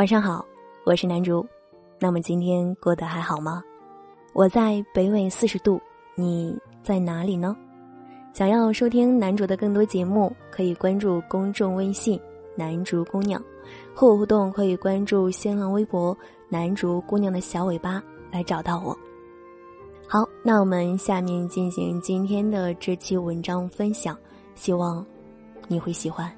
晚上好，我是南竹。那么今天过得还好吗？我在北纬四十度，你在哪里呢？想要收听南竹的更多节目，可以关注公众微信“南竹姑娘”，和我互动可以关注新浪微博“南竹姑娘的小尾巴”来找到我。好，那我们下面进行今天的这期文章分享，希望你会喜欢。《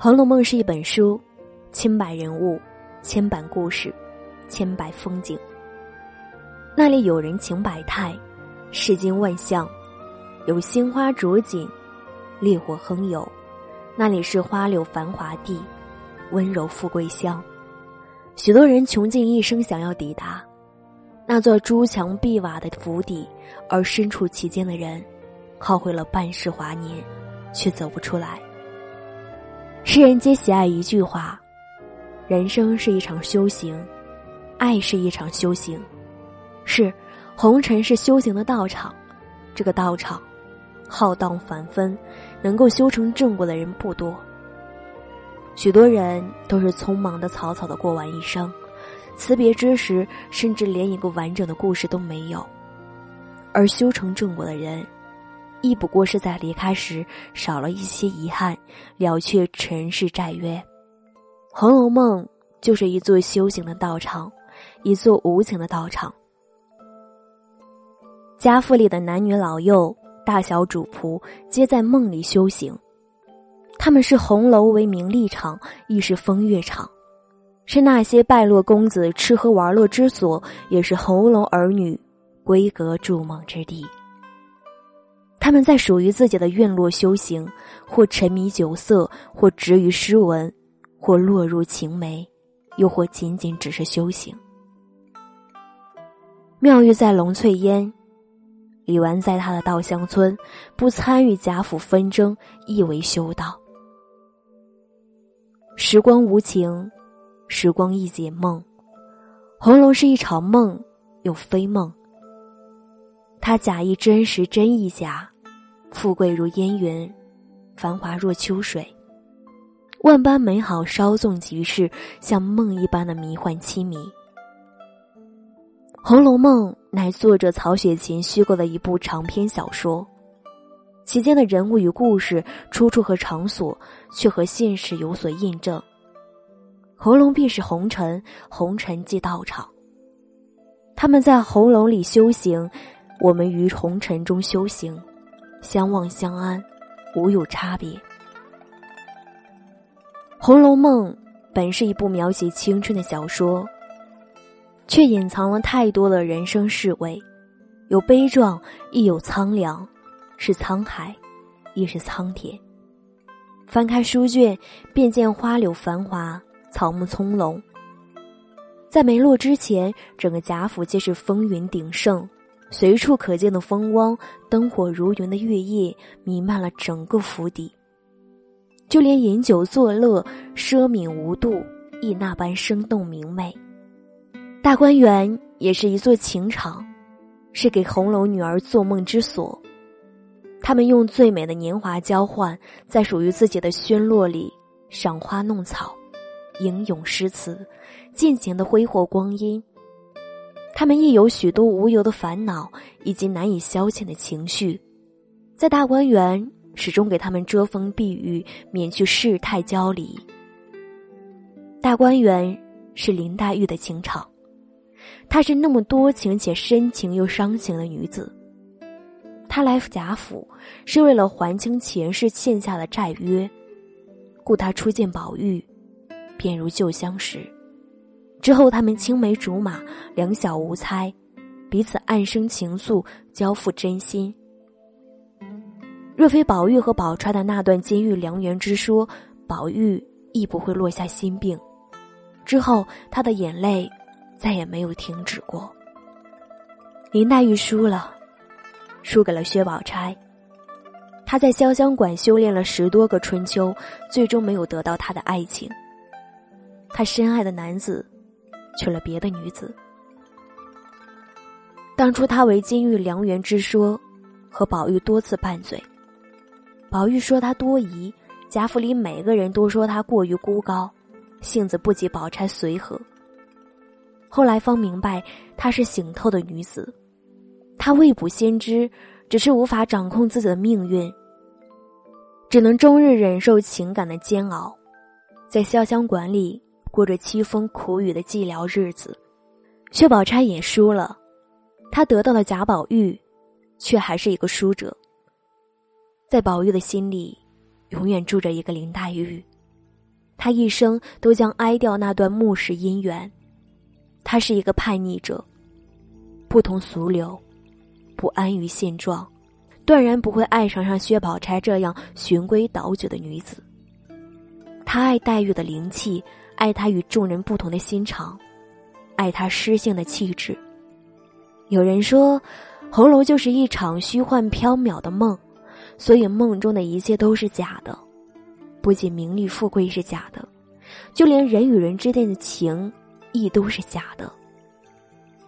红楼梦》是一本书，千百人物，千百故事，千百风景。那里有人情百态，世间万象，有鲜花着锦，烈火烹油。那里是花柳繁华地，温柔富贵乡。许多人穷尽一生想要抵达那座朱墙碧瓦的府邸，而身处其间的人，耗费了半世华年，却走不出来。世人皆喜爱一句话：“人生是一场修行，爱是一场修行。”是，红尘是修行的道场。这个道场，浩荡繁纷，能够修成正果的人不多。许多人都是匆忙的、草草的过完一生，辞别之时，甚至连一个完整的故事都没有。而修成正果的人。亦不过是在离开时少了一些遗憾，了却尘世债约。《红楼梦》就是一座修行的道场，一座无情的道场。家父里的男女老幼、大小主仆，皆在梦里修行。他们是红楼为名利场，亦是风月场，是那些败落公子吃喝玩乐之所，也是红楼儿女闺阁筑梦之地。他们在属于自己的院落修行，或沉迷酒色，或执于诗文，或落入情媒，又或仅仅只是修行。妙玉在龙翠烟，李纨在他的稻香村，不参与贾府纷争，亦为修道。时光无情，时光亦解梦。红楼是一场梦，又非梦。他假亦真实，真亦假，富贵如烟云，繁华若秋水，万般美好稍纵即逝，像梦一般的迷幻凄迷。《红楼梦》乃作者曹雪芹虚构的一部长篇小说，其间的人物与故事出处和场所却和现实有所印证。红楼必是红尘，红尘即道场。他们在红楼里修行。我们于红尘中修行，相望相安，无有差别。《红楼梦》本是一部描写青春的小说，却隐藏了太多的人生世味，有悲壮，亦有苍凉，是沧海，亦是苍天。翻开书卷，便见花柳繁华，草木葱茏。在没落之前，整个贾府皆是风云鼎盛。随处可见的风光，灯火如云的月夜弥漫了整个府邸。就连饮酒作乐、奢靡无度，亦那般生动明媚。大观园也是一座情场，是给红楼女儿做梦之所。他们用最美的年华交换，在属于自己的轩落里赏花弄草，吟咏诗词，尽情的挥霍光阴。他们亦有许多无由的烦恼，以及难以消遣的情绪，在大观园始终给他们遮风避雨，免去世态交离。大观园是林黛玉的情场，她是那么多情且深情又伤情的女子。她来贾府是为了还清前世欠下的债约，故她初见宝玉，便如旧相识。之后，他们青梅竹马，两小无猜，彼此暗生情愫，交付真心。若非宝玉和宝钏的那段金玉良缘之说，宝玉亦不会落下心病。之后，他的眼泪再也没有停止过。林黛玉输了，输给了薛宝钗。她在潇湘馆修炼了十多个春秋，最终没有得到他的爱情。她深爱的男子。娶了别的女子。当初他为金玉良缘之说，和宝玉多次拌嘴，宝玉说他多疑，贾府里每个人都说他过于孤高，性子不及宝钗随和。后来方明白，她是醒透的女子，她未卜先知，只是无法掌控自己的命运，只能终日忍受情感的煎熬，在潇湘馆里过着凄风苦雨的寂寥日子。薛宝钗也输了，她得到了贾宝玉，却还是一个输者。在宝玉的心里，永远住着一个林黛玉，他一生都将哀掉那段暮时姻缘。他是一个叛逆者，不同俗流，不安于现状，断然不会爱上像薛宝钗这样循规蹈矩的女子。他爱黛玉的灵气，爱他与众人不同的心肠，爱他诗性的气质。有人说，红楼就是一场虚幻缥缈的梦，所以梦中的一切都是假的，不仅名利富贵是假的，就连人与人之间的情。亦都是假的。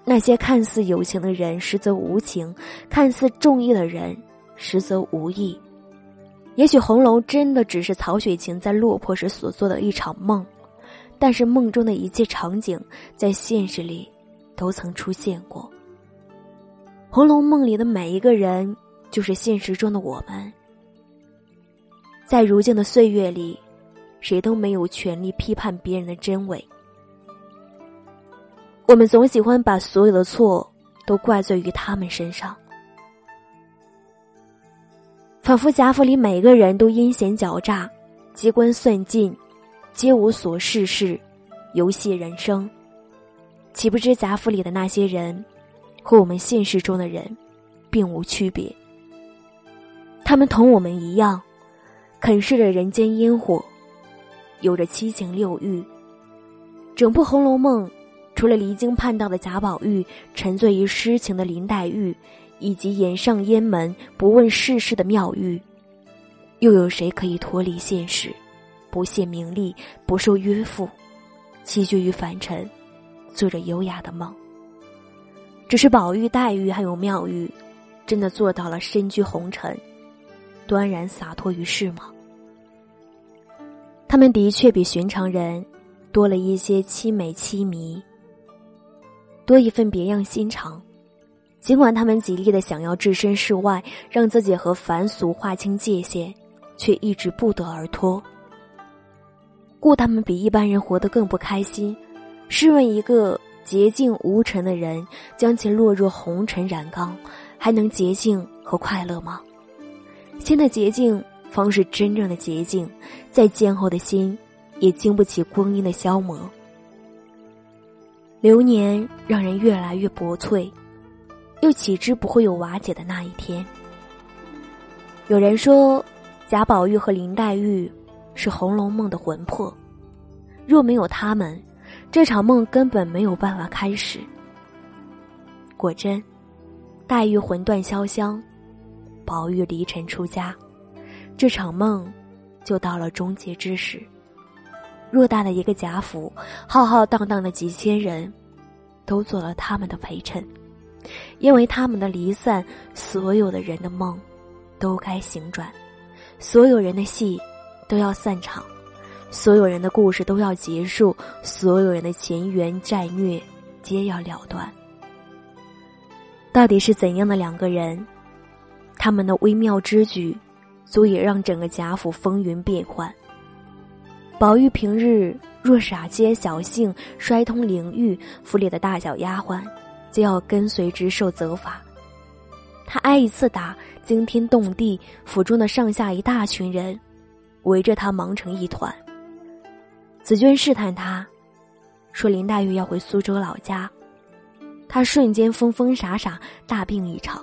那些看似有情的人，实则无情；看似重义的人，实则无义。也许红楼真的只是曹雪芹在落魄时所做的一场梦，但是梦中的一切场景，在现实里都曾出现过。《红楼梦》里的每一个人，就是现实中的我们。在如今的岁月里，谁都没有权利批判别人的真伪。我们总喜欢把所有的错都怪罪于他们身上，仿佛贾府里每个人都阴险狡诈、机关算尽、皆无所事事、游戏人生。岂不知贾府里的那些人，和我们现实中的人，并无区别。他们同我们一样，啃噬着人间烟火，有着七情六欲。整部《红楼梦》。除了离经叛道的贾宝玉，沉醉于诗情的林黛玉，以及掩上烟门不问世事的妙玉，又有谁可以脱离现实，不屑名利，不受约束，栖居于凡尘，做着优雅的梦？只是宝玉、黛玉还有妙玉，真的做到了身居红尘，端然洒脱于世吗？他们的确比寻常人多了一些凄美凄迷。多一份别样心肠，尽管他们极力的想要置身事外，让自己和凡俗划清界限，却一直不得而脱。故他们比一般人活得更不开心。试问一个洁净无尘的人，将其落入红尘染缸，还能洁净和快乐吗？心的洁净方是真正的洁净，再坚厚的心，也经不起光阴的消磨。流年让人越来越薄脆，又岂知不会有瓦解的那一天？有人说，贾宝玉和林黛玉是《红楼梦》的魂魄，若没有他们，这场梦根本没有办法开始。果真，黛玉魂断潇湘，宝玉离尘出家，这场梦就到了终结之时。偌大的一个贾府，浩浩荡荡的几千人，都做了他们的陪衬，因为他们的离散，所有的人的梦，都该醒转，所有人的戏，都要散场，所有人的故事都要结束，所有人的前缘债虐，皆要了断。到底是怎样的两个人，他们的微妙之举，足以让整个贾府风云变幻？宝玉平日若傻接小性，衰通灵玉，府里的大小丫鬟就要跟随之受责罚。他挨一次打，惊天动地，府中的上下一大群人围着他忙成一团。紫娟试探他，说林黛玉要回苏州老家，他瞬间疯疯傻傻大病一场，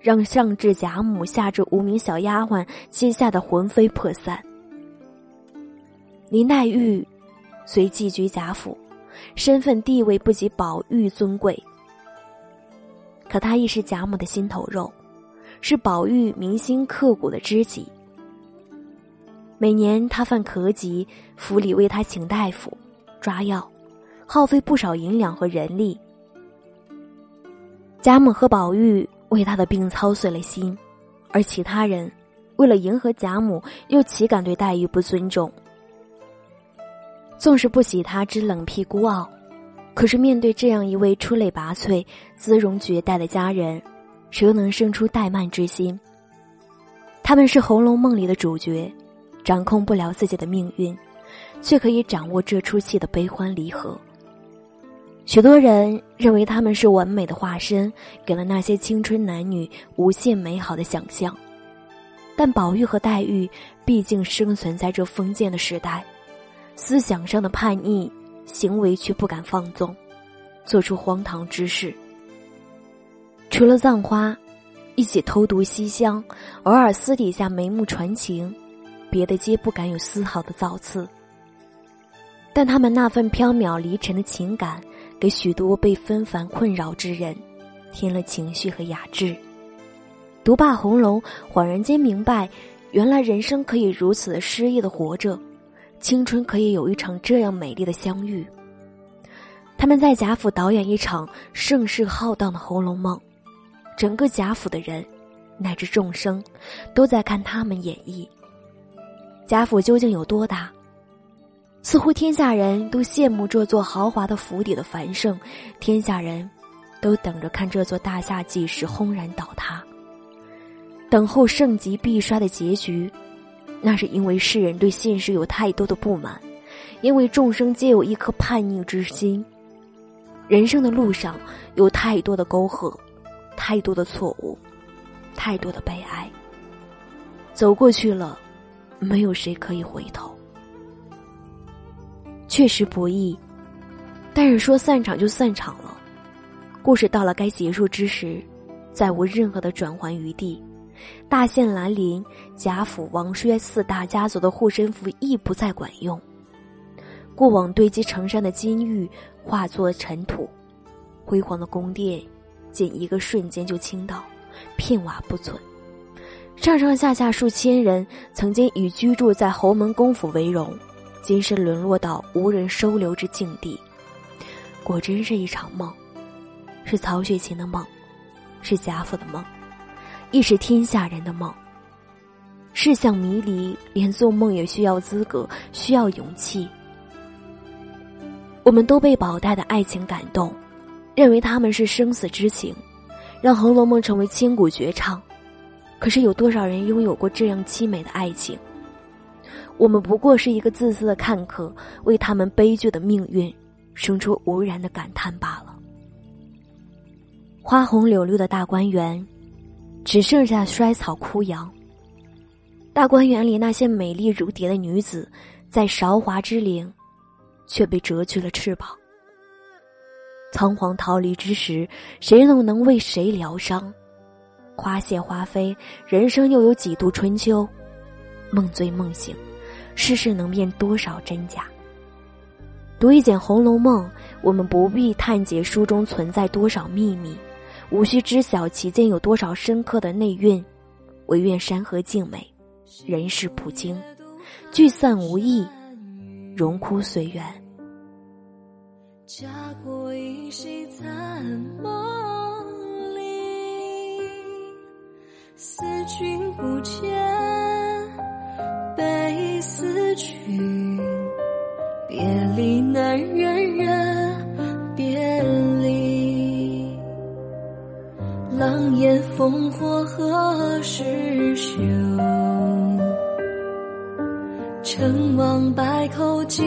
让上至贾母，下至无名小丫鬟，皆吓得魂飞魄散。林黛玉虽寄居贾府，身份地位不及宝玉尊贵，可她亦是贾母的心头肉，是宝玉铭心刻骨的知己。每年他犯咳疾，府里为他请大夫、抓药，耗费不少银两和人力。贾母和宝玉为他的病操碎了心，而其他人为了迎合贾母，又岂敢对黛玉不尊重？纵使不喜他之冷僻孤傲，可是面对这样一位出类拔萃、姿容绝代的佳人，谁又能生出怠慢之心？他们是《红楼梦》里的主角，掌控不了自己的命运，却可以掌握这出戏的悲欢离合。许多人认为他们是完美的化身，给了那些青春男女无限美好的想象。但宝玉和黛玉毕竟生存在这封建的时代，思想上的叛逆，行为却不敢放纵，做出荒唐之事。除了葬花。一起偷读西厢，偶尔私底下眉目传情，别的皆不敢有丝毫的造次。但他们那份飘渺离尘的情感，给许多被纷繁困扰之人，添了情绪和雅致。读罢红楼，恍然间明白，原来人生可以如此的诗意的活着，青春可以有一场这样美丽的相遇。他们在贾府导演一场盛世浩荡的《红楼梦》。整个贾府的人，乃至众生，都在看他们演绎。贾府究竟有多大？似乎天下人都羡慕这座豪华的府邸的繁盛，天下人都等着看这座大厦几时轰然倒塌，等候盛极必衰的结局。那是因为世人对现实有太多的不满，因为众生皆有一颗叛逆之心。人生的路上有太多的沟壑。太多的错误，太多的悲哀。走过去了，没有谁可以回头。确实不易，但是说散场就散场了。故事到了该结束之时，再无任何的转圜余地。大限来临，贾府、王薛四大家族的护身符亦不再管用。过往堆积成山的金玉化作尘土，辉煌的宫殿。仅一个瞬间就倾倒，片瓦不存。上上下下数千人曾经以居住在侯门公府为荣，今世沦落到无人收留之境地。果真是一场梦，是曹雪芹的梦，是贾府的梦，亦是天下人的梦。世相迷离，连做梦也需要资格，需要勇气。我们都被宝黛的爱情感动。认为他们是生死之情，让《红楼梦》成为千古绝唱。可是有多少人拥有过这样凄美的爱情？我们不过是一个自私的看客，为他们悲剧的命运生出无然的感叹罢了。花红柳绿的大观园，只剩下衰草枯杨。大观园里那些美丽如蝶的女子，在韶华之龄，却被折去了翅膀。仓皇逃离之时，谁又能为谁疗伤？花谢花飞，人生又有几度春秋？梦醉梦醒，世事能辨多少真假？读一卷《红楼梦》，我们不必探解书中存在多少秘密，无需知晓其间有多少深刻的内蕴，唯愿山河静美，人世不惊，聚散无意，荣枯随缘。家国依稀残梦思君不见，悲思君，别离难忍忍别离。狼烟烽火何时休？成王败寇尽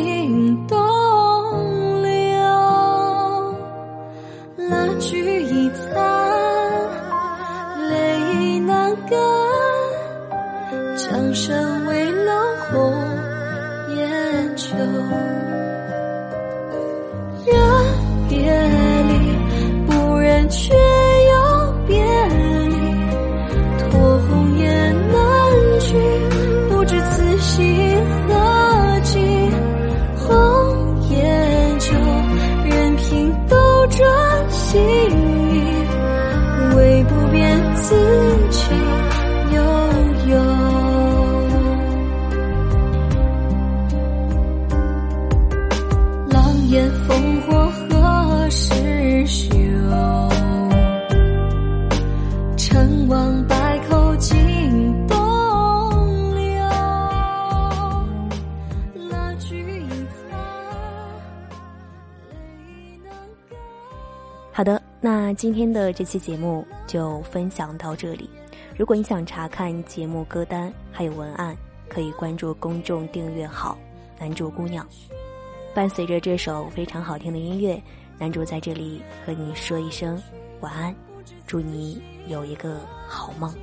好的那今天的这期节目就分享到这里。如果你想查看节目歌单还有文案，可以关注公众订阅号“男主姑娘”。伴随着这首非常好听的音乐，男主在这里和你说一声晚安，祝你有一个好梦。